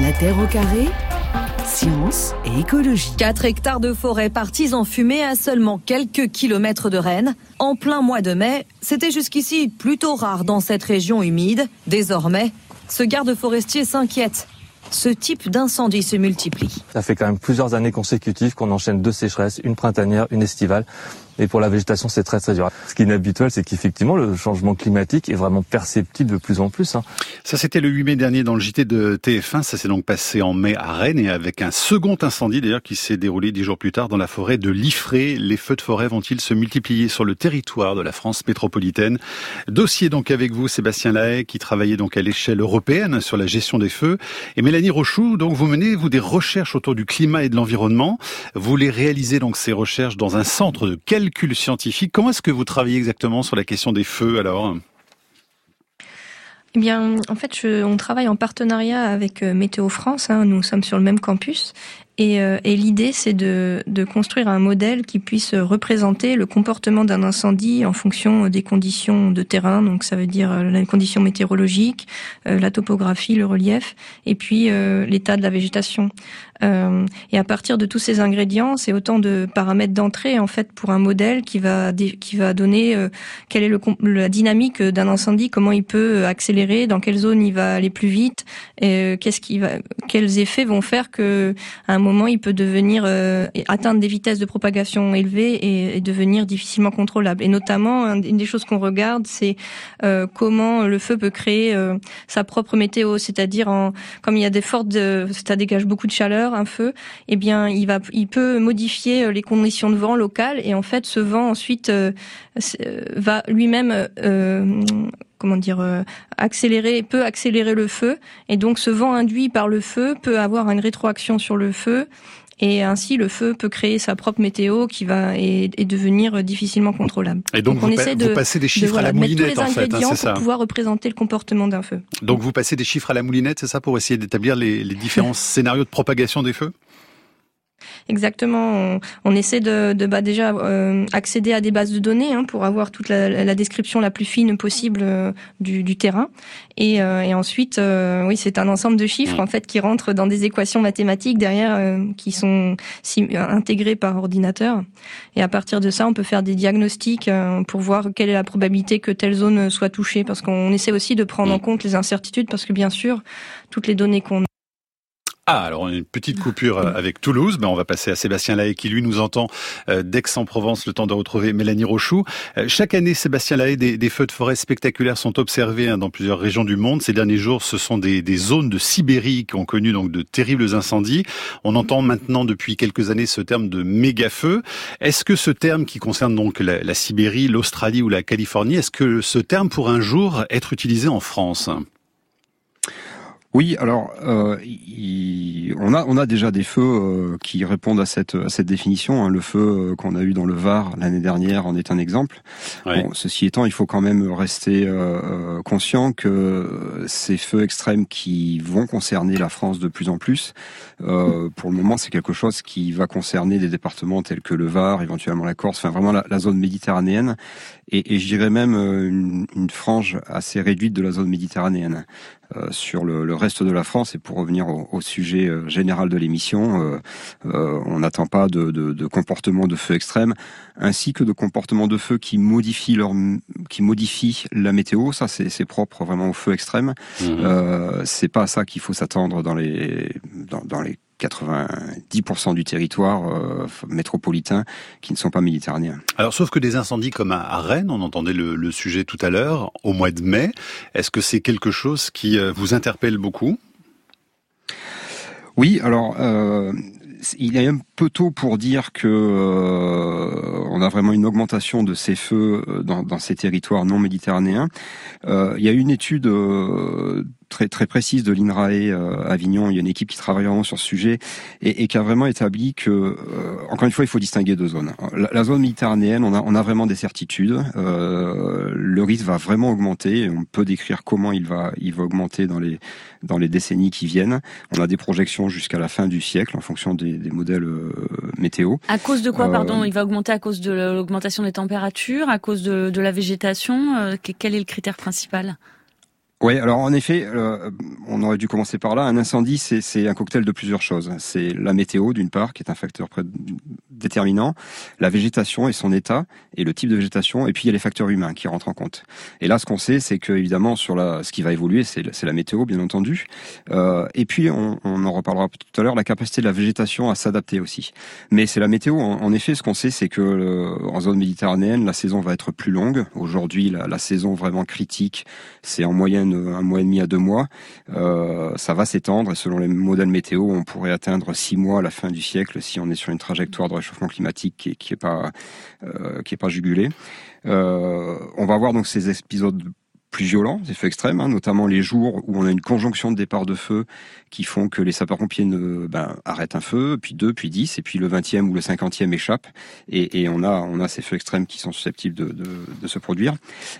La Terre au carré Science et écologie. 4 hectares de forêt partis en fumée à seulement quelques kilomètres de Rennes. En plein mois de mai, c'était jusqu'ici plutôt rare dans cette région humide. Désormais, ce garde forestier s'inquiète ce type d'incendie se multiplie. Ça fait quand même plusieurs années consécutives qu'on enchaîne deux sécheresses, une printanière, une estivale. Et pour la végétation, c'est très très dur. Ce qui est inhabituel, c'est qu'effectivement, le changement climatique est vraiment perceptible de plus en plus. Hein. Ça, c'était le 8 mai dernier dans le JT de TF1. Ça s'est donc passé en mai à Rennes et avec un second incendie d'ailleurs qui s'est déroulé dix jours plus tard dans la forêt de Liffré. Les feux de forêt vont-ils se multiplier sur le territoire de la France métropolitaine? Dossier donc avec vous, Sébastien Lahaye, qui travaillait donc à l'échelle européenne sur la gestion des feux. Et Mélanie Rochou, donc vous menez vous des recherches autour du climat et de l'environnement. Vous les réalisez donc ces recherches dans un centre de quel scientifique. Comment est-ce que vous travaillez exactement sur la question des feux alors? Eh bien, en fait, on travaille en partenariat avec euh, Météo France. Hein. nous sommes sur le même campus et, euh, et l'idée, c'est de, de, construire un modèle qui puisse représenter le comportement d'un incendie en fonction des conditions de terrain. Donc, ça veut dire euh, les conditions météorologiques, la topographie, le relief, et puis l'état de la végétation. Euh, et à partir de tous ces ingrédients, c'est autant de paramètres d'entrée en fait pour un modèle qui va qui va donner euh, quelle est le, la dynamique d'un incendie, comment il peut accélérer, dans quelle zone il va aller plus vite, et qu'est-ce qui va, quels effets vont faire que à un moment il peut devenir euh, atteindre des vitesses de propagation élevées et, devenir difficilement contrôlable. Et notamment une des choses qu'on regarde, c'est comment le feu peut créer sa propre météo, c'est-à-dire en comme il y a des fortes, ça dégage beaucoup de chaleur un feu, eh bien, il va, il peut modifier euh, les conditions de vent locales et en fait, ce vent ensuite euh, euh, va lui-même comment dire accélérer peut accélérer le feu et donc ce vent induit par le feu peut avoir une rétroaction sur le feu et ainsi le feu peut créer sa propre météo qui va et, devenir difficilement contrôlable. Et donc, on essaie de passer des chiffres à la moulinette en fait, hein, ça. Pour pouvoir représenter le comportement d'un feu. Donc vous passez des chiffres à la moulinette, c'est ça, pour essayer d'établir les, les différents scénarios de propagation des feux? Exactement. On, essaie de, de bah, déjà euh, accéder à des bases de données hein, pour avoir toute la, la, description la plus fine possible euh, du, du, terrain. Et, euh, et ensuite, oui, c'est un ensemble de chiffres en fait qui rentrent dans des équations mathématiques derrière qui sont intégrées par ordinateur. Et à partir de ça, on peut faire des diagnostics pour voir quelle est la probabilité que telle zone soit touchée. Parce qu'on essaie aussi de prendre en compte les incertitudes parce que bien sûr, toutes les données qu'on ah, alors une petite coupure euh, avec Toulouse. Ben, on va passer à Sébastien Lahaye qui lui nous entend euh, d'Aix-en-Provence, le temps de retrouver Mélanie Rochou. Euh, chaque année, Sébastien Lahaye, des, feux de forêt spectaculaires sont observés hein, dans plusieurs régions du monde. Ces derniers jours, ce sont des, zones de Sibérie qui ont connu donc de terribles incendies. On entend maintenant depuis quelques années ce terme de méga-feu. Est-ce que ce terme qui concerne donc la, la Sibérie, l'Australie ou la Californie, est-ce que ce terme pourrait un jour être utilisé en France? Oui, alors euh, on a on a déjà des feux euh, qui répondent à cette à cette définition. Hein. Le feu euh, qu'on a eu dans le Var l'année dernière en est un exemple. Bon, ceci étant, il faut quand même rester euh, conscient que ces feux extrêmes qui vont concerner la France de plus en plus, pour le moment, c'est quelque chose qui va concerner des départements tels que le Var, éventuellement la Corse, enfin vraiment la, la zone méditerranéenne, et, et je dirais même une, une frange assez réduite de la zone méditerranéenne. Euh, sur le, le, reste de la France. Et pour revenir au, au sujet euh, général de l'émission, euh, on n'attend pas de, de, de comportement de feu extrême, ainsi que de comportement de feu qui modifie leur, qui modifie la météo. Ça, c'est propre vraiment au feu extrême. Mmh. Euh, c'est pas à ça qu'il faut s'attendre dans les dans, dans les 90% du territoire euh, métropolitain qui ne sont pas méditerranéens. Alors, sauf que des incendies comme à, Rennes, on entendait le, le sujet tout à l'heure, au mois de mai, est-ce que c'est quelque chose qui euh, vous interpelle beaucoup? Oui, alors euh, il est un peu tôt pour dire que euh, on a vraiment une augmentation de ces feux dans, dans ces territoires non méditerranéens. Il y a une étude très très précise de l'INRAE euh, Avignon. Il y a une équipe qui travaille vraiment sur ce sujet et, et qui a vraiment établi que, euh, encore une fois, il faut distinguer deux zones. La, la, zone méditerranéenne, on a, on a vraiment des certitudes. Euh, le risque va vraiment augmenter. On peut décrire comment il va, il va augmenter dans les dans les décennies qui viennent. On a des projections jusqu'à la fin du siècle en fonction des, des modèles euh, météo. À cause de quoi, pardon Il va augmenter à cause de l'augmentation des températures, à cause de, de la végétation. quel est le critère principal? Oui, alors en effet, euh, on aurait dû commencer par là. Un incendie, c'est un cocktail de plusieurs choses. C'est la météo, d'une part, qui est un facteur déterminant, la végétation et son état, et le type de végétation, et puis il y a les facteurs humains qui rentrent en compte. Et là, ce qu'on sait, c'est que évidemment, sur la, ce qui va évoluer, c'est la météo, bien entendu. Euh, et puis, on, on, en reparlera tout à l'heure, la capacité de la végétation à s'adapter aussi. Mais c'est la météo. En, effet, ce qu'on sait, c'est que euh, en zone méditerranéenne, la saison va être plus longue. Aujourd'hui, la, la saison vraiment critique, c'est en moyenne un mois et demi à deux mois. Euh, ça va s'étendre et selon les modèles météo, on pourrait atteindre six mois à la fin du siècle si on est sur une trajectoire de réchauffement climatique qui, qui est pas euh, pas jugulée. Euh, on va avoir donc ces épisodes plus violents, feux extrêmes, hein, notamment les jours où on a une conjonction de départ de feu qui font que les sapeurs-pompiers ne, ben, arrêtent un feu, puis deux, puis dix, et puis le vingtième ou le cinquantième échappe, et, et, on a on a ces feux extrêmes qui sont susceptibles de, de, de se produire.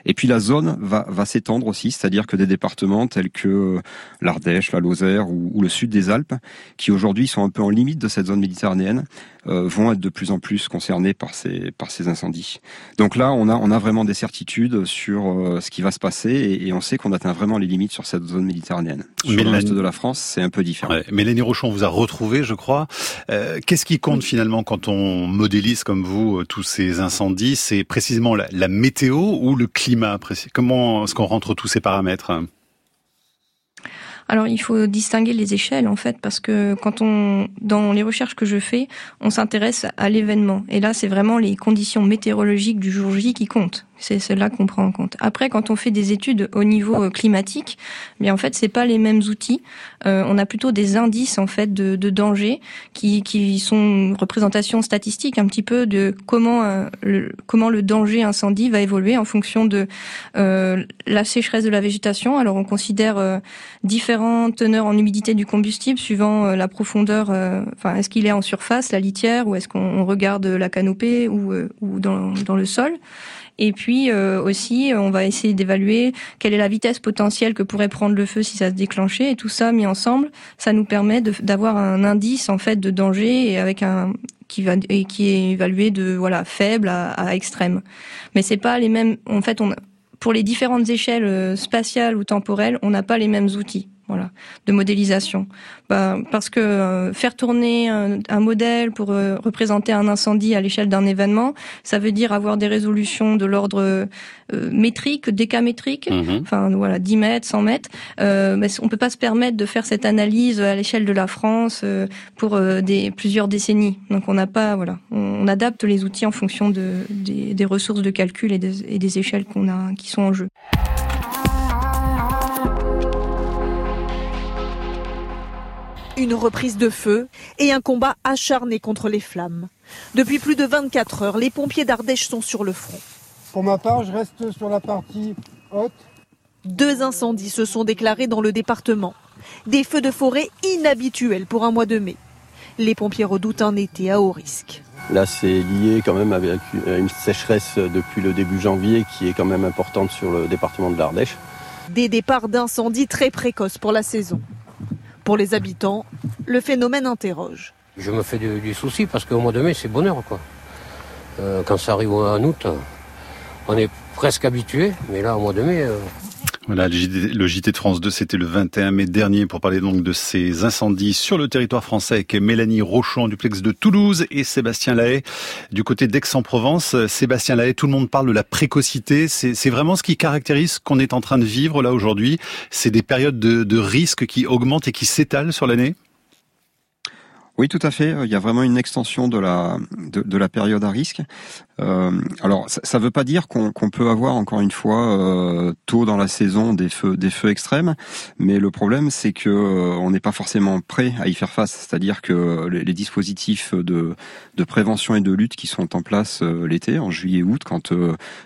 Et puis la zone va, va s'étendre aussi, c'est-à-dire que des départements tels que l'Ardèche, la Lozère ou, ou, le sud des Alpes, qui aujourd'hui sont un peu en limite de cette zone méditerranéenne, euh, vont être de plus en plus concernés par ces par ces incendies. Donc là, on a on a vraiment des certitudes sur euh, ce qui va se passer, et, et on sait qu'on atteint vraiment les limites sur cette zone méditerranéenne. Sur le reste de la France, un peu différent. Ouais, Mélanie Rochon vous a retrouvé, je crois. Euh, Qu'est-ce qui compte finalement quand on modélise comme vous euh, tous ces incendies? C'est précisément la, la, météo ou le climat? Comment est-ce qu'on rentre tous ces paramètres? Alors il faut distinguer les échelles en fait parce que quand on dans les recherches que je fais, on s'intéresse à l'événement et là c'est vraiment les conditions météorologiques du jour J qui comptent. C'est cela qu'on prend en compte. Après, quand on fait des études au niveau euh, climatique, bien en fait, c'est pas les mêmes outils. Euh, on a plutôt des indices en fait de, danger qui, qui sont une représentation statistique un petit peu de comment euh, le, comment le danger incendie va évoluer en fonction de la sécheresse de la végétation. Alors, on considère différentes teneurs en humidité du combustible suivant la profondeur. Enfin, est-ce qu'il est en surface, la litière, ou est-ce qu'on regarde la canopée ou, ou dans le sol. Et puis euh, aussi, on va essayer d'évaluer quelle est la vitesse potentielle que pourrait prendre le feu si ça se déclenchait. Et tout ça mis ensemble, ça nous permet d'avoir un indice en fait de danger et avec un qui va est évalué de voilà faible à, à extrême. Mais c'est pas les mêmes. En fait, on pour les différentes échelles euh, spatiales ou temporelles, on n'a pas les mêmes outils voilà, de modélisation. Bah, parce que euh, faire tourner un, un, modèle pour euh, représenter un incendie à l'échelle d'un événement, ça veut dire avoir des résolutions de l'ordre euh, métrique, décamétrique, mm-hmm. enfin voilà, 10 mètres, 100 mètres. mais on peut pas se permettre de faire cette analyse à l'échelle de la France pour des plusieurs décennies. Donc on n'a pas, voilà, on, on, adapte les outils en fonction de, des, des ressources de calcul et des, et des échelles qu'on a, qui sont en jeu. Une reprise de feu et un combat acharné contre les flammes. Depuis plus de 24 heures, les pompiers d'Ardèche sont sur le front. Pour ma part, je reste sur la partie haute. Deux incendies se sont déclarés dans le département. Des feux de forêt inhabituels pour un mois de mai. Les pompiers redoutent un été à haut risque. Là, c'est lié quand même avec une sécheresse depuis le début janvier qui est quand même importante sur le département de l'Ardèche. Des départs d'incendies très précoces pour la saison. Pour les habitants, le phénomène interroge. Je me fais du, souci parce qu'au mois de mai, c'est bonheur. Quoi. Euh, quand ça arrive en août, on est presque habitué, mais là, au mois de mai... Euh... Voilà, le JT de France 2, c'était le 21 mai dernier pour parler donc de ces incendies sur le territoire français avec Mélanie Rochon du Plex de Toulouse et Sébastien Lahaye du côté d'Aix-en-Provence. Sébastien Lahaye, tout le monde parle de la précocité. C'est vraiment ce qui caractérise ce qu'on est en train de vivre là aujourd'hui. C'est des périodes de, de risque qui augmentent et qui s'étalent sur l'année? Oui, tout à fait. Il y a vraiment une extension de la de, de la période à risque. Euh, alors, ça ne veut pas dire qu'on peut avoir encore une fois euh, tôt dans la saison des feux des feux extrêmes, mais le problème c'est que euh, on n'est pas forcément prêt à y faire face. C'est-à-dire que les, dispositifs de prévention et de lutte qui sont en place l'été, en juillet août, quand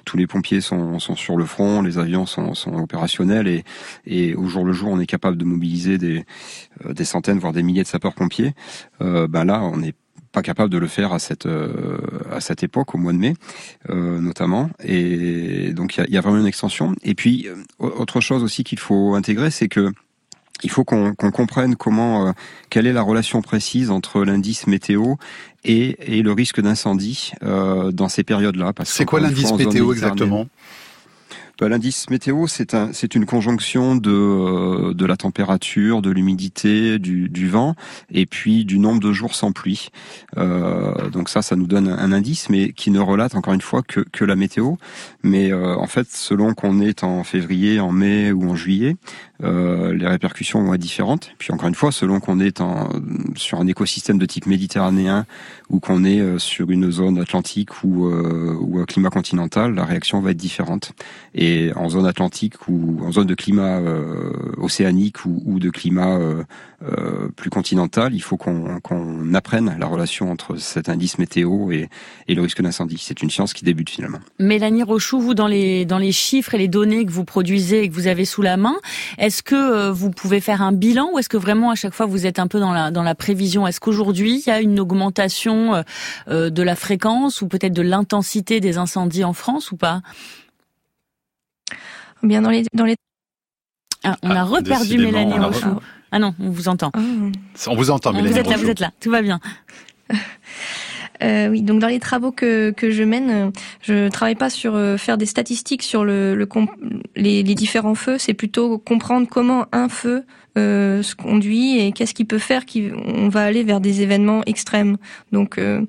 tous les pompiers sont, sur le front, les avions sont, opérationnels et au jour le jour on est capable de mobiliser des centaines voire des milliers de sapeurs pompiers. ben là, on est pas capable de le faire à cette euh, à cette époque au mois de mai euh, notamment et donc il y a, y a, vraiment une extension et puis euh, autre chose aussi qu'il faut intégrer c'est que il faut qu'on qu comprenne comment euh, quelle est la relation précise entre l'indice météo et, et, le risque d'incendie euh, dans ces périodes-là. C'est quoi l'indice météo exactement? Bah, L'indice météo, c'est un, une conjonction de, euh, de la température, de l'humidité, du, du, vent, et puis du nombre de jours sans pluie. Euh, donc ça, ça nous donne un, indice, mais qui ne relate encore une fois que, que la météo. Mais euh, en fait, selon qu'on est en février, en mai ou en juillet, euh, les répercussions vont être différentes. Puis encore une fois, selon qu'on est en, sur un écosystème de type méditerranéen ou qu'on est euh, sur une zone atlantique ou, euh, ou un climat continental, la réaction va être différente. En zone atlantique ou en zone de climat euh, océanique ou, ou, de climat plus continental, il faut qu'on apprenne la relation entre cet indice météo et, et le risque d'incendie. C'est une science qui débute finalement. Mélanie Rochou, vous dans les dans les chiffres et les données que vous produisez et que vous avez sous la main, est-ce que vous pouvez faire un bilan ou est-ce que vraiment à chaque fois vous êtes un peu dans la dans la prévision? Est-ce qu'aujourd'hui il y a une augmentation euh, euh, de la fréquence ou peut-être de l'intensité des incendies en France ou pas? Bien dans les dans les ah, on a ah, reperdu Mélanie Rochou. Ah non, on vous entend. Ah. On vous entend, Mélanie Vous êtes là, vous êtes là, tout va bien. Euh, oui, donc dans les travaux que, que je mène, je travaille pas sur faire des statistiques sur le, le les, les, différents feux, c'est plutôt comprendre comment un feu euh, se conduit et qu'est-ce qu'il peut faire qui on va aller vers des événements extrêmes. Donc, euh,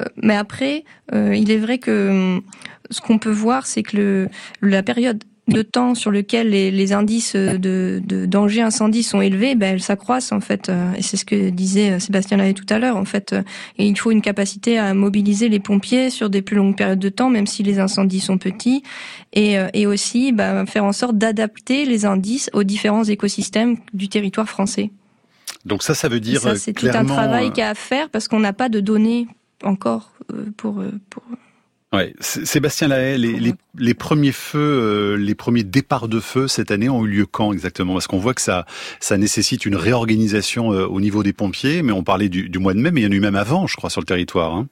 euh mais après, euh, il est vrai que ce qu'on peut voir, c'est que le, la période de temps sur lequel les, les indices de, de, danger incendie sont élevés, ben elles s'accroissent en fait. Euh, et c'est ce que disait euh, Sébastien Lahaye tout à l'heure. En fait, euh, et il faut une capacité à mobiliser les pompiers sur des plus longues périodes de temps, même si les incendies sont petits, et, et aussi ben, faire en sorte d'adapter les indices aux différents écosystèmes du territoire français. Donc ça, ça veut dire ça, c'est tout un travail qu'il y a à faire parce qu'on n'a pas de données encore pour pour Ouais, Sébastien Lahaye, les, premiers feux, euh, les premiers départs de feu cette année ont eu lieu quand exactement? Parce qu'on voit que ça, ça nécessite une réorganisation euh, au niveau des pompiers, mais on parlait du, du, mois de mai, mais il y en a eu même avant, je crois, sur le territoire. Hein.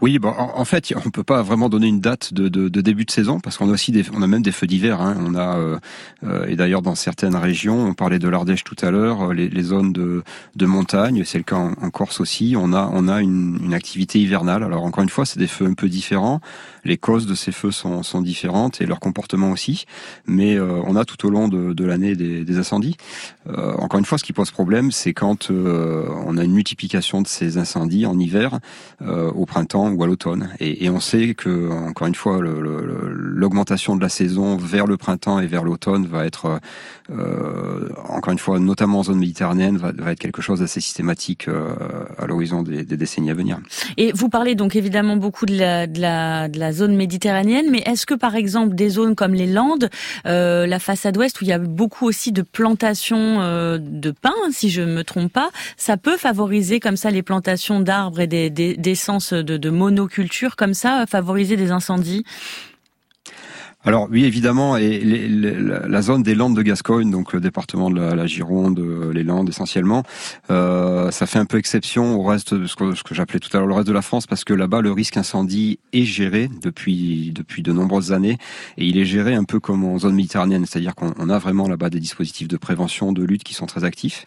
Oui, bon, en, fait, on peut pas vraiment donner une date de, de, début de saison parce qu'on a aussi des, on a même des feux d'hiver. Hein. On a euh, euh, et d'ailleurs dans certaines régions, on parlait de l'Ardèche tout à l'heure, euh, les, zones de, de montagne, c'est le cas en, Corse aussi. On a on a une, une activité hivernale. Alors encore une fois, c'est des feux un peu différents. Les causes de ces feux sont, sont différentes et leur comportement aussi. Mais on a tout au long de, de l'année des, incendies. encore une fois, ce qui pose problème, c'est quand on a une multiplication de ces incendies en hiver, au printemps ou à l'automne. Et, on sait que, encore une fois, l'augmentation de la saison vers le printemps et vers l'automne va être, euh, encore une fois, notamment en zone méditerranéenne, va, être quelque chose d'assez systématique euh, à l'horizon des, des, décennies à venir. Et vous parlez donc évidemment beaucoup de la, de la, de la zone méditerranéenne, mais est-ce que par exemple des zones comme les Landes, euh, la façade ouest, où il y a beaucoup aussi de plantations euh, de pins, si je me trompe pas, ça peut favoriser comme ça les plantations d'arbres et d'essence des, de, de monoculture comme ça favoriser des incendies? Alors oui, évidemment, et la zone des Landes de Gascogne, donc le département de la, Gironde, les Landes essentiellement, euh, ça fait un peu exception au reste de ce que, ce que j'appelais tout à l'heure le reste de la France, parce que là-bas le risque incendie est géré depuis depuis de nombreuses années, et il est géré un peu comme en zone méditerranéenne, c'est-à-dire qu'on a vraiment là-bas des dispositifs de prévention, de lutte qui sont très actifs.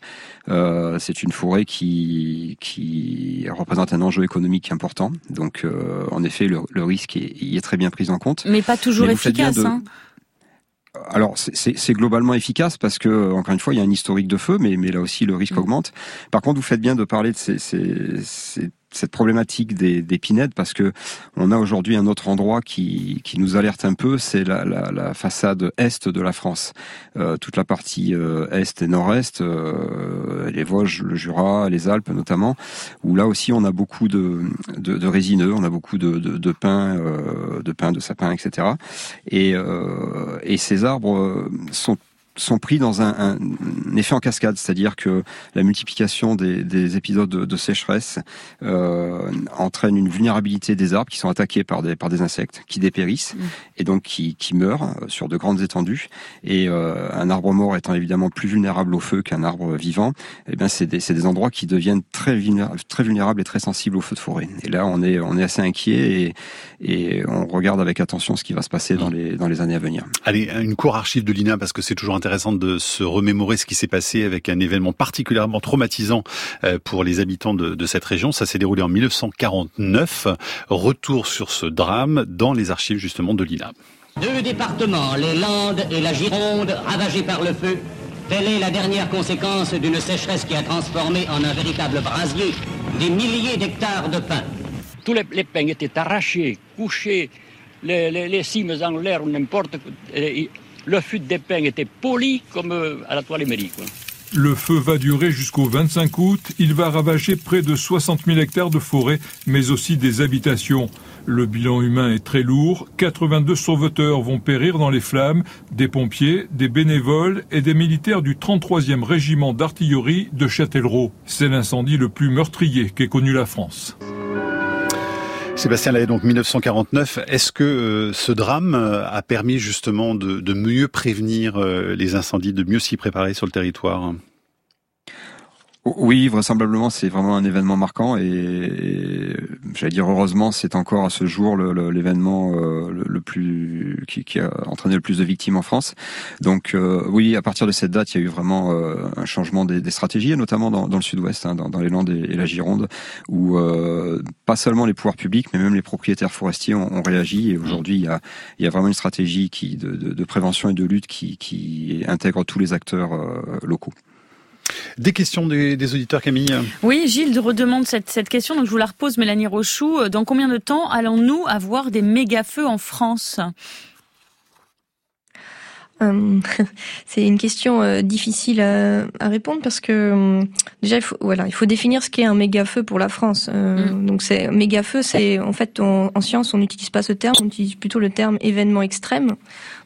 Euh, c'est une forêt qui qui représente un enjeu économique important, donc euh, en effet le, le risque est, y est très bien pris en compte. Mais pas toujours efficace. Hein. Alors c'est globalement efficace parce que encore une fois il y a un historique de feu, mais, mais là aussi le risque mm. augmente. Par contre vous faites bien de parler de ces, ces cette problématique des, des pinèdes parce que on a aujourd'hui un autre endroit qui, qui nous alerte un peu, c'est la, la, la, façade est de la France, euh, toute la partie euh, est et nord-est, euh, les Vosges, le Jura, les Alpes notamment, où là aussi on a beaucoup de, de, de résineux, on a beaucoup de, de, de pins, euh, de pins, de sapins, etc. Et, euh, et ces arbres sont sont pris dans un, un effet en cascade, c'est-à-dire que la multiplication des, des épisodes de, de sécheresse euh, entraîne une vulnérabilité des arbres qui sont attaqués par des, par des insectes, qui dépérissent mm. et donc qui, qui meurent euh, sur de grandes étendues. Et euh, un arbre mort étant évidemment plus vulnérable au feu qu'un arbre vivant, eh bien c'est des, des endroits qui deviennent très vulnérables, très vulnérables et très sensibles au feu de forêt. Et là, on est, on est assez inquiet et, et on regarde avec attention ce qui va se passer dans mm. les, dans les années à venir. Allez, une cour archive de l'INA parce que c'est toujours intéressant de se remémorer ce qui s'est passé avec un événement particulièrement traumatisant euh, pour les habitants de, de cette région. Ça s'est déroulé en 1949. Retour sur ce drame dans les archives justement de l'INA. Deux départements, les Landes et la Gironde, ravagés par le feu. Telle est la dernière conséquence d'une sécheresse qui a transformé en un véritable brasier des milliers d'hectares de pins. Tous les, les pins étaient arrachés, couchés, les, les, cimes en l'air ou n'importe. Le fût des pins était poli comme euh, à la toile émérique. Le feu va durer jusqu'au 25 août. Il va ravager près de 60 000 hectares de forêt, mais aussi des habitations. Le bilan humain est très lourd. 82 sauveteurs vont périr dans les flammes, des pompiers, des bénévoles et des militaires du 33e régiment d'artillerie de Châtellerault. C'est l'incendie le plus meurtrier qu'ait connu la France. Sébastien Lahaye, donc 1949, est-ce que euh, ce drame euh, a permis justement de, mieux prévenir euh, les incendies, de mieux s'y préparer sur le territoire? Oui, vraisemblablement, c'est vraiment un événement marquant et, j'allais dire heureusement, c'est encore à ce jour l'événement le, le, plus qui, a entraîné le plus de victimes en France. Donc oui, à partir de cette date, il y a eu vraiment un changement des, stratégies, notamment dans, le Sud-Ouest, hein, dans, les Landes et, la Gironde, où pas seulement les pouvoirs publics, mais même les propriétaires forestiers ont, réagi. Et aujourd'hui, il y a, vraiment une stratégie qui, de, prévention et de lutte qui, qui intègre tous les acteurs locaux. Des questions des, auditeurs, Camille Oui, Gilles redemande cette, cette question, donc je vous la repose, Mélanie Rochou. Dans combien de temps allons-nous avoir des méga-feux en France? c'est une question euh, difficile à, à, répondre parce que déjà il faut voilà il faut définir ce qu'est un méga feu pour la France. Mm. Donc c'est méga feu c'est en fait en science on n'utilise pas ce terme on utilise plutôt le terme événement extrême.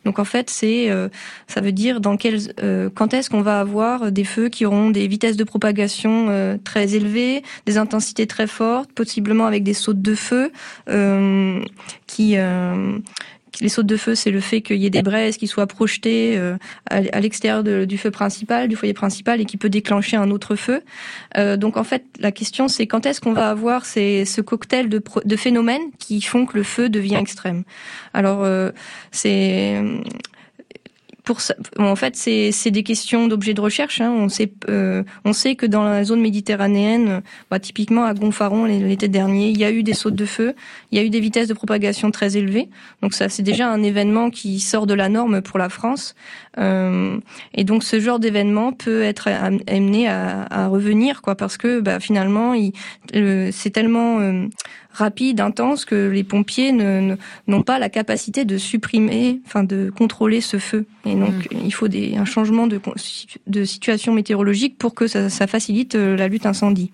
Donc en fait, c'est euh, ça veut dire dans quel euh, quand est-ce qu'on va avoir des feux qui auront des vitesses de propagation euh, très élevées, des intensités très fortes, possiblement avec des sautes de feu qui les sautes de feu, c'est le fait qu'il y ait des braises qui soient projetées euh, à, l'extérieur du feu principal, du foyer principal, et qui peut déclencher un autre feu. Euh, donc en fait, la question c'est quand est-ce qu'on va avoir ces, ce cocktail de, de, phénomènes qui font que le feu devient extrême? Alors euh, c'est pour en fait, c'est des questions d'objets de recherche. Hein. On sait, euh, on sait que dans la zone méditerranéenne, bah, typiquement à Gonfaron l'été dernier, il y a eu des sautes de feu, il y a eu des vitesses de propagation très élevées. Donc ça, c'est déjà un événement qui sort de la norme pour la France. Euh, et donc ce genre d'événement peut être amené à, à, revenir, quoi, parce que bah, finalement, c'est tellement euh, rapide, intense, que les pompiers n'ont pas la capacité de supprimer, enfin de contrôler ce feu. Et donc mm. il faut des, un changement de, de situation météorologique pour que ça, ça facilite euh, la lutte incendie.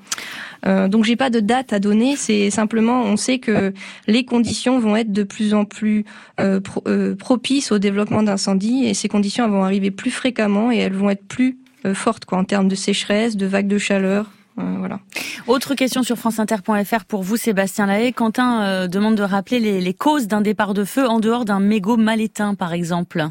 Euh, donc j'ai pas de date à donner, c'est simplement on sait que les conditions vont être de plus en plus euh, euh propices au développement d'incendies et ces conditions vont arriver plus fréquemment et elles vont être plus euh, fortes quoi en termes de sécheresse, de vagues de chaleur, voilà. Autre question sur franceinter.fr pour vous, Sébastien Lahaye. Quentin euh, demande de rappeler les, les causes d'un départ de feu en dehors d'un mégot mal éteint, par exemple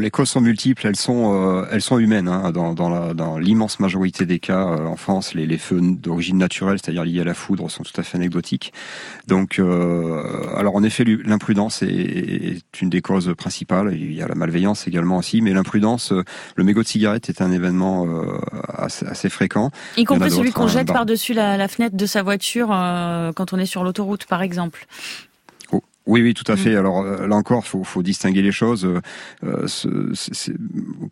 les causes sont multiples, elles sont, euh, elles sont humaines. Hein, dans, dans l'immense majorité des cas, euh, en France, les, les feux d'origine naturelle, c'est-à-dire liés à la foudre, sont tout à fait anecdotiques. Donc, euh, alors en effet, l'imprudence est, une des causes principales. Il y a la malveillance également aussi, mais l'imprudence, le mégot de cigarette est un événement assez, fréquent. Y compris celui qu'on hein, jette par-dessus la, la, fenêtre de sa voiture quand on est sur l'autoroute, par exemple. Oui, oui, tout à fait. Mm. Alors euh, là encore, faut, faut distinguer les choses. Euh,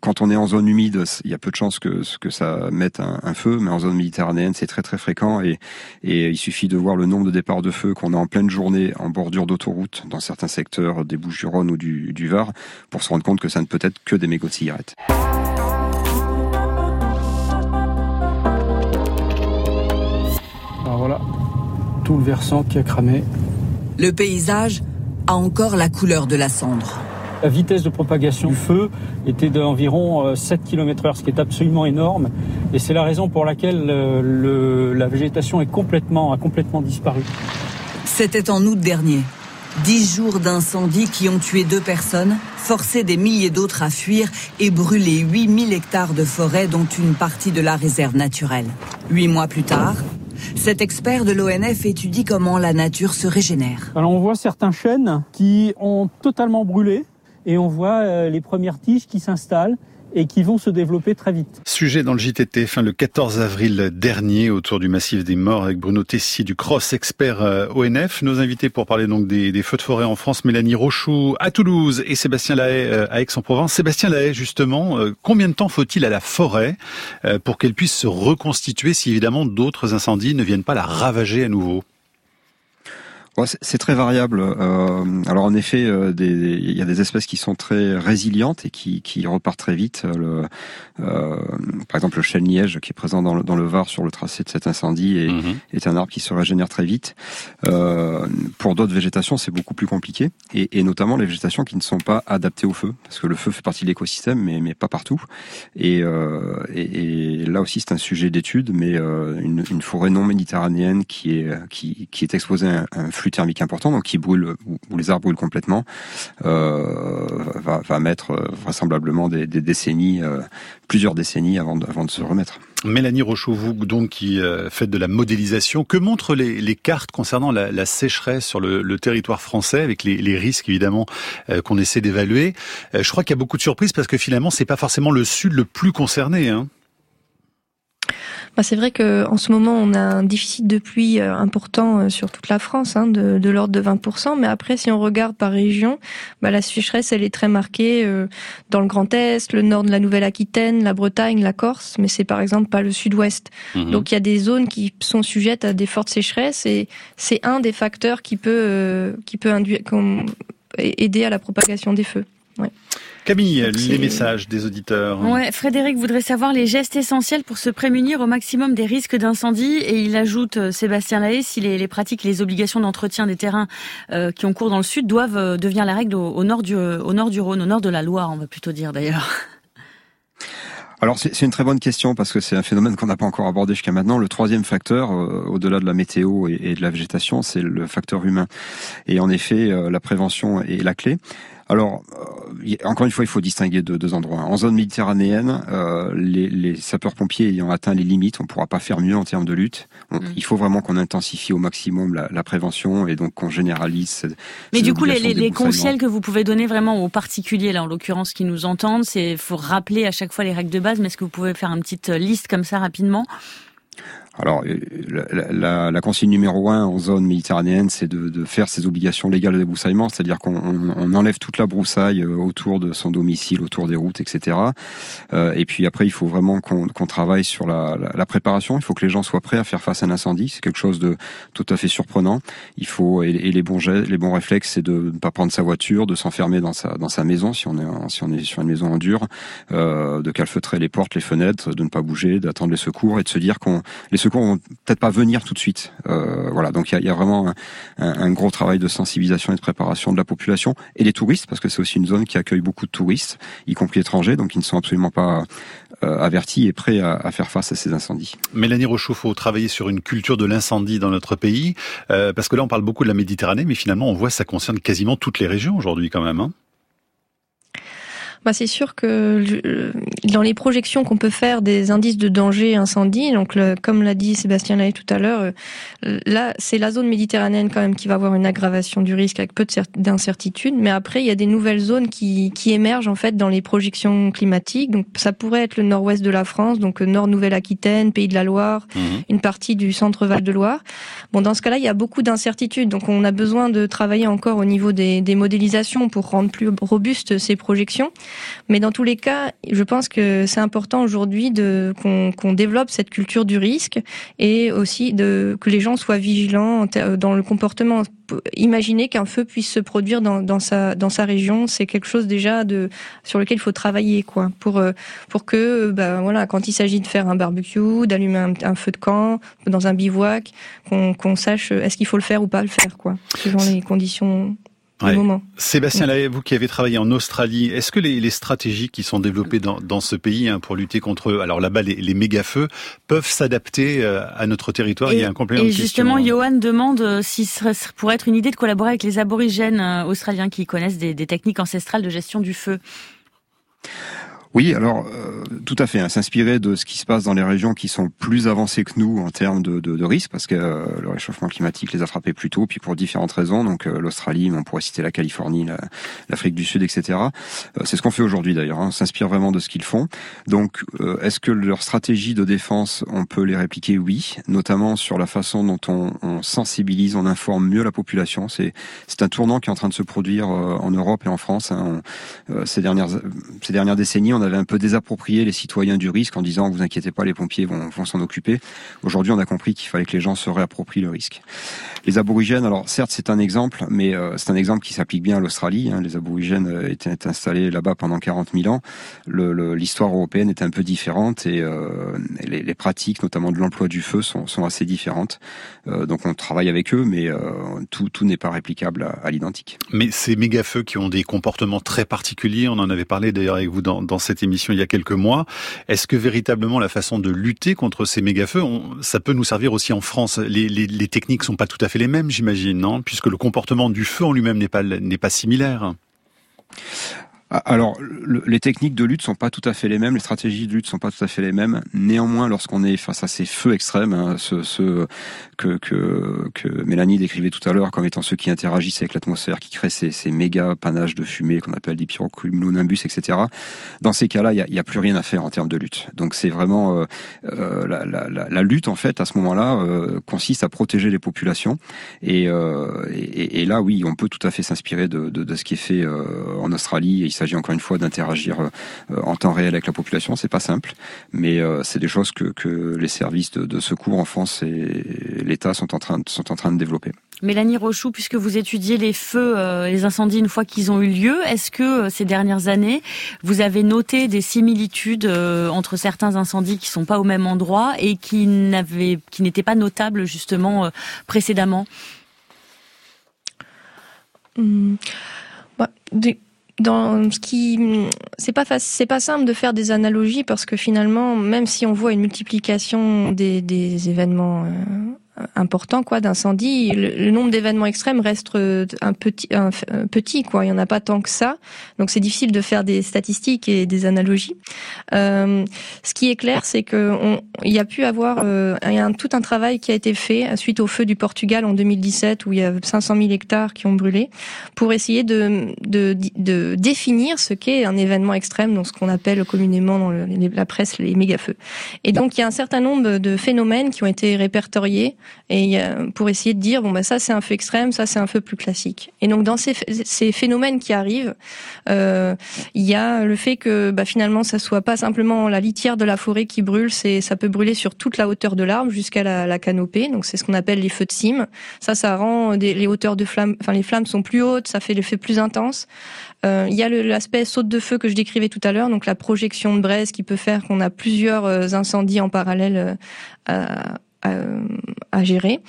quand on est en zone humide, il y a peu de chances que, que ça mette un, feu, mais en zone méditerranéenne, c'est très très fréquent et, et il suffit de voir le nombre de départs de feu qu'on a en pleine journée en bordure d'autoroute dans certains secteurs des Bouches-du-Rhône ou du, du Var pour se rendre compte que ça ne peut être que des mégots de cigarettes. Alors voilà, tout le versant qui a cramé. Le paysage a encore la couleur de la cendre. La vitesse de propagation du feu était d'environ 7 euh, km heure, ce qui est absolument énorme. Et c'est la raison pour laquelle euh, la végétation est complètement, a complètement disparu. C'était en août dernier. Dix jours d'incendie qui ont tué deux personnes, forcé des milliers d'autres à fuir et brûlé 8000 hectares de forêt dont une partie de la réserve naturelle. Huit mois plus tard, cet expert de l'ONF étudie comment la nature se régénère. Alors on voit certains chênes qui ont totalement brûlé et on voit euh, les premières tiges qui s'installent et qui vont se développer très vite. Sujet dans le JTT, fin le 14 avril dernier autour du massif des morts avec Bruno Tessier du Cross, expert euh, ONF. Nos invités pour parler donc des, des feux de forêt en France, Mélanie Rochou à Toulouse et Sébastien Lahaye euh, à Aix-en-Provence. Sébastien Lahaye, justement, euh, combien de temps faut-il à la forêt pour qu'elle puisse se reconstituer si évidemment d'autres incendies ne viennent pas la ravager à nouveau? C'est très variable. Euh, alors en effet, euh, il y a des espèces qui sont très résilientes et qui, qui repartent très vite. Le, euh, par exemple, le chêne liège qui est présent dans le, dans le Var sur le tracé de cet incendie est, mhm. est un arbre qui se régénère très vite. Euh, pour d'autres végétations, c'est beaucoup plus compliqué, et, et, notamment les végétations qui ne sont pas adaptées au feu, parce que le feu fait partie de l'écosystème, mais, mais pas partout. Et, euh, et, et là aussi, c'est un sujet d'étude, mais une, une, forêt non méditerranéenne qui est qui, qui est exposée à un, un flux thermique important, donc qui brûle, où les arbres brûlent complètement, euh, va, mettre euh, vraisemblablement des, décennies, euh, plusieurs décennies avant de, se remettre. Mélanie Rochaud, vous donc qui faites de la modélisation, que montrent les, cartes concernant la, sécheresse sur le, territoire français, avec les, les risques évidemment qu'on essaie d'évaluer? Je crois qu'il y a beaucoup de surprises parce que finalement c'est pas forcément le sud le plus concerné. Hein. Bah, c'est vrai que en ce moment, on a un déficit de pluie euh, important euh, sur toute la France, hein, de, de l'ordre de 20%. Mais après, si on regarde par région, bah, la sécheresse, elle est très marquée euh, dans le Grand Est, le nord de la Nouvelle-Aquitaine, la Bretagne, la Corse, mais c'est par exemple pas le Sud-Ouest. Mhm. Donc il y a des zones qui sont sujettes à des fortes sécheresses et c'est un des facteurs qui peut qui peut induire, aider à la propagation des feux. Ouais. Camille, les messages des auditeurs. Ouais, Frédéric voudrait savoir les gestes essentiels pour se prémunir au maximum des risques d'incendie et il ajoute euh, Sébastien Lahaye si les, les pratiques, les obligations d'entretien des terrains euh, qui ont cours dans le sud doivent euh, devenir la règle au, nord du au nord du Rhône, au nord de la Loire, on va plutôt dire d'ailleurs. Alors c'est une très bonne question parce que c'est un phénomène qu'on n'a pas encore abordé jusqu'à maintenant. Le troisième facteur, au-delà de la météo et, et, de la végétation, c'est le facteur humain. Et en effet, la prévention est la clé. Alors, euh, encore une fois, il faut distinguer deux, deux endroits. En zone méditerranéenne, euh, les, les sapeurs-pompiers ayant atteint les limites, on ne pourra pas faire mieux en termes de lutte. Mm. Il faut vraiment qu'on intensifie au maximum la, la prévention et donc qu'on généralise. Mais du coup, les, les, les conseils que vous pouvez donner vraiment aux particuliers, là en l'occurrence, qui nous entendent, c'est faut rappeler à chaque fois les règles de base. Mais est-ce que vous pouvez faire une petite liste comme ça rapidement? Alors, euh, la, la, la, consigne numéro un en zone méditerranéenne, c'est de, de, faire ses obligations légales de débroussaillement, c'est-à-dire qu'on on enlève toute la broussaille euh, autour de son domicile, autour des routes, etc. Euh, et puis après, il faut vraiment qu'on travaille sur la, la, préparation. Il faut que les gens soient prêts à faire face à un incendie. C'est quelque chose de tout à fait surprenant. Il faut et, les bons les bons réflexes, c'est de ne pas prendre sa voiture, de s'enfermer dans sa dans sa maison si on est si on est sur une maison en dur, euh, de calfeutrer les portes, les fenêtres, de ne pas bouger, d'attendre les secours et de se dire qu'on secours vont peut-être pas venir tout de suite. Euh, voilà, donc il y a, y a, vraiment un, un, gros travail de sensibilisation et de préparation de la population et des touristes, parce que c'est aussi une zone qui accueille beaucoup de touristes, y compris étrangers, donc ils ne sont absolument pas euh, avertis et prêts à, à, faire face à ces incendies. Mélanie Rochaud, faut travailler sur une culture de l'incendie dans notre pays, euh, parce que là on parle beaucoup de la Méditerranée, mais finalement on voit que ça concerne quasiment toutes les régions aujourd'hui quand même. Hein bah, c'est sûr que dans les projections qu'on peut faire des indices de danger incendie, donc comme l'a dit Sébastien Lay tout à l'heure, euh, là c'est la zone méditerranéenne quand même qui va avoir une aggravation du risque avec peu d'incertitude, mais après il y a des nouvelles zones qui, qui émergent en fait dans les projections climatiques. Donc ça pourrait être le nord-ouest de la France, donc nord Nouvelle-Aquitaine, Pays de la Loire, mmh. une partie du centre Val de Loire. Bon dans ce cas-là il y a beaucoup d'incertitudes, donc on a besoin de travailler encore au niveau des, des modélisations pour rendre plus robustes ces projections. Mais dans tous les cas, je pense que c'est important aujourd'hui qu'on développe cette culture du risque et aussi que les gens soient vigilants dans le comportement. Imaginer qu'un feu puisse se produire dans, sa dans sa région, c'est quelque chose déjà de sur lequel il faut travailler quoi pour euh, pour que bah voilà quand il s'agit de faire un barbecue, d'allumer un, feu de camp dans un bivouac, qu'on sache est-ce qu'il faut le faire ou pas le faire quoi selon les conditions Sébastien Lahaye, vous qui avez travaillé en Australie, est-ce que les, les, stratégies qui sont développées dans, dans ce pays hein, pour lutter contre, alors là-bas les, les méga-feux, peuvent s'adapter euh, à notre territoire? Et, Il y a un complément Et justement, hein. Johan demande euh, si ce pourrait être une idée de collaborer avec les aborigènes euh, australiens qui connaissent des, des techniques ancestrales de gestion du feu. Oui, alors euh, tout à fait, hein, s'inspirer de ce qui se passe dans les régions qui sont plus avancées que nous en termes de, de, de risque, parce que euh, le réchauffement climatique les a frappés plus tôt, puis pour différentes raisons. Donc euh, l'Australie, on pourrait citer la Californie, l'Afrique du Sud, etc. C'est ce qu'on fait aujourd'hui d'ailleurs. Hein, on s'inspire vraiment de ce qu'ils font. Donc, est-ce que leur stratégie de défense, on peut les répliquer? Oui, notamment sur la façon dont on, on sensibilise, on informe mieux la population. C'est un tournant qui est en train de se produire en Europe et en France. Hein. ces dernières ces dernières décennies, on avait un peu désapproprié les citoyens du risque en disant vous inquiétez pas, les pompiers vont, s'en occuper. Aujourd'hui, on a compris qu'il fallait que les gens se réapproprient le risque. Les aborigènes, alors certes c'est un exemple, mais euh, c'est un exemple qui s'applique bien à l'Australie. Hein. Les aborigènes euh, étaient installés là-bas pendant 40 000 ans. L'histoire européenne est un peu différente et euh, les, pratiques, notamment de l'emploi du feu, sont, assez différentes. Donc on travaille avec eux, mais tout, n'est pas réplicable à, l'identique. Mais ces méga-feux qui ont des comportements très particuliers, on en avait parlé d'ailleurs avec vous dans cette émission il y a quelques mois. Est-ce que véritablement la façon de lutter contre ces méga-feux, ça peut nous servir aussi en France? Les, les, les techniques sont pas tout à fait les mêmes, j'imagine, non? Puisque le comportement du feu en lui-même n'est pas similaire. Ah, alors, les techniques de lutte sont pas tout à fait les mêmes, les stratégies de lutte sont pas tout à fait les mêmes. Néanmoins, lorsqu'on est face à ces feux extrêmes, hein, ce, ce, que, que, que Mélanie décrivait tout à l'heure comme étant ceux qui interagissent avec l'atmosphère, qui créent ces, ces méga panaches de fumée qu'on appelle des pyrocumulonimbus, etc. Dans ces cas-là, il n'y a, plus rien à faire en termes de lutte. Donc, c'est vraiment euh, euh, la, la, la, lutte en fait à ce moment-là euh, consiste à protéger les populations. Et, euh, et, et, là, oui, on peut tout à fait s'inspirer de, de, de, ce qui est fait en Australie. Et s'agit encore une fois d'interagir euh, en temps réel avec la population. C'est pas simple, mais euh, c'est des choses que, que les services de, de, secours en France et l'État sont en train sont en train de développer. Mélanie Rochou, puisque vous étudiez les feux, euh, les incendies une fois qu'ils ont eu lieu, est-ce que ces dernières années, vous avez noté des similitudes entre certains incendies qui sont pas au même endroit et qui n'avaient, qui n'étaient pas notables justement précédemment? Mmh. bah, des dans ce qui c'est pas c'est pas simple de faire des analogies parce que finalement même si on voit une multiplication des, des événements euh, important quoi d'incendie. Le, nombre d'événements extrêmes reste euh, un petit, un, petit quoi. Il y en a pas tant que ça, donc c'est difficile de faire des statistiques et des analogies. Euh, ce qui est clair, c'est que on, il y a pu avoir euh, un, tout un travail qui a été fait suite au feu du Portugal en 2017 où il y a 500 000 hectares qui ont brûlé pour essayer de, de, de définir ce qu'est un événement extrême, donc ce qu'on appelle communément dans le, la presse les méga feux. Et donc il y a un certain nombre de phénomènes qui ont été répertoriés et pour essayer de dire bon bah ça c'est un feu extrême, ça c'est un feu plus classique. Et donc dans ces, ces phénomènes qui arrivent, euh, il y a le fait que bah, finalement ça soit pas simplement la litière de la forêt qui brûle, c'est ça peut brûler sur toute la hauteur de l'arbre jusqu'à la, la, canopée. Donc c'est ce qu'on appelle les feux de cime. Ça ça rend des, les hauteurs de flammes, enfin les flammes sont plus hautes, ça fait l'effet plus intense. Euh, il y a l'aspect saute de feu que je décrivais tout à l'heure, donc la projection de braise qui peut faire qu'on a plusieurs euh, incendies en parallèle euh, à, gérer.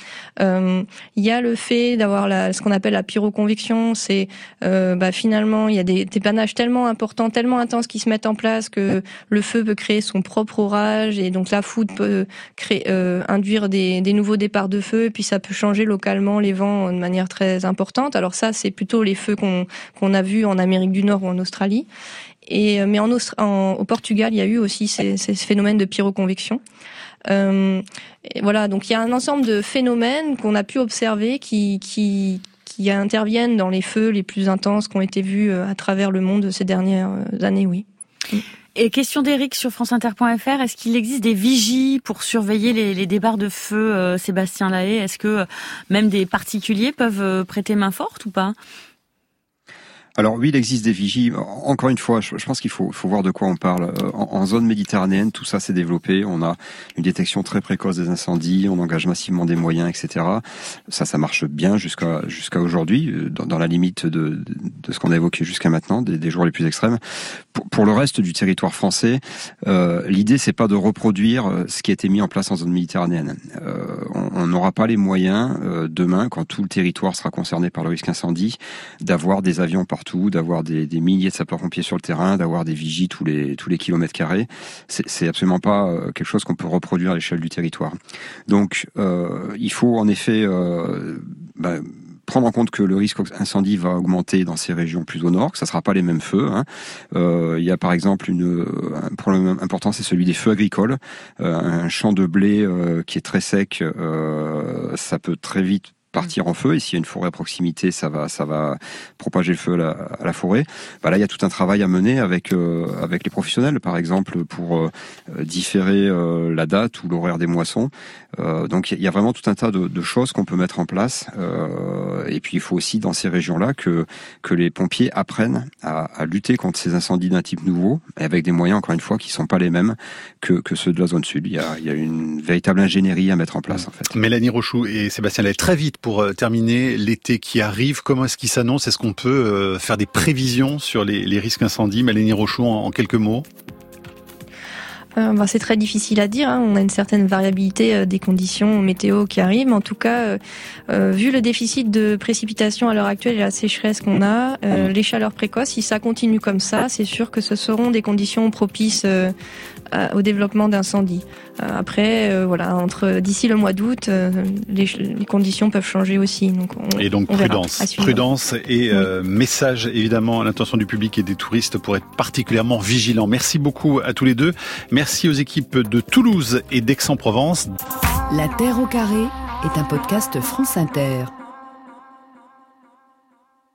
Euh, il y a le fait d'avoir ce qu'on appelle la pyroconviction, c'est euh, bah, finalement il y a des, des, panaches tellement importants, tellement intenses qui se mettent en place que le feu peut créer son propre orage et donc la foudre peut créer, euh, induire des, des, nouveaux départs de feu et puis ça peut changer localement les vents de manière très importante. Alors ça c'est plutôt les feux qu'on qu'on a vus en Amérique du Nord ou en Australie. Et mais en, en, au Portugal, il y a eu aussi ces, ces phénomènes de pyroconvection. Euh, voilà, donc il y a un ensemble de phénomènes qu'on a pu observer qui, qui, qui interviennent dans les feux les plus intenses qui ont été vus euh, à travers le monde ces dernières euh, années, oui. Et question d'Éric sur franceinter.fr, est-ce qu'il existe des vigies pour surveiller les, les de feu, Sébastien Lahaye? Est-ce que même des particuliers peuvent prêter main forte ou pas? Alors oui, il existe des vigies. Encore une fois, je, pense qu'il faut, faut, voir de quoi on parle. Euh, en, zone méditerranéenne, tout ça s'est développé. On a une détection très précoce des incendies, on engage massivement des moyens, etc. Ça, ça marche bien jusqu'à jusqu'à aujourd'hui, euh, dans, la limite de, de ce qu'on a évoqué jusqu'à maintenant, des, des, jours les plus extrêmes. Pour, le reste du territoire français, euh, l'idée c'est pas de reproduire euh, ce qui a été mis en place en zone méditerranéenne. On n'aura pas les moyens demain, quand tout le territoire sera concerné par le risque incendie, d'avoir des avions par d'avoir des, milliers de sapeurs-pompiers sur le terrain, d'avoir des vigies tous les tous les kilomètres carrés. C'est absolument pas euh, quelque chose qu'on peut reproduire à l'échelle du territoire. Donc, euh, il faut en effet euh, bah, prendre en compte que le risque incendie va augmenter dans ces régions plus au nord, que ça sera pas les mêmes feux. Hein. Il y a par exemple un problème important, c'est celui des feux agricoles. Un champ de blé qui est très sec, ça peut très vite partir en feu. Et s'il y a une forêt à proximité, ça va, ça va propager le feu à la, forêt. Bah là, il y a tout un travail à mener avec euh, avec les professionnels, par exemple, pour euh, différer euh, la date ou l'horaire des moissons. Donc, il y a vraiment tout un tas de, de choses qu'on peut mettre en place. et puis, il faut aussi dans ces régions-là que que les pompiers apprennent à, à lutter contre ces incendies d'un type nouveau, et avec des moyens encore une fois qui sont pas les mêmes que que ceux de la zone sud. Il y a, il y a une véritable ingénierie à mettre en place en fait. Mélanie Rochou et Sébastien Lay, très vite pour euh, terminer, l'été qui arrive, comment est-ce qu'il s'annonce? Est-ce qu'on peut euh, faire des prévisions sur les, risques incendies? Mélanie Rochou, en, quelques mots euh, bah, c'est très difficile à dire. Hein. On a une certaine variabilité des conditions météo qui arrivent. En tout cas, vu le déficit de précipitations à l'heure actuelle et la sécheresse qu'on a, les chaleurs précoces, si ça continue comme ça, c'est sûr que ce seront des conditions propices au développement d'incendies. Euh, après, euh, voilà, entre d'ici le mois d'août, euh, les, conditions peuvent changer aussi. Donc et donc prudence, prudence et message évidemment à l'intention du public et des touristes pour être particulièrement vigilants. Merci beaucoup à tous les deux. Merci aux équipes de Toulouse et d'Aix-en-Provence. La Terre au carré est un podcast France Inter.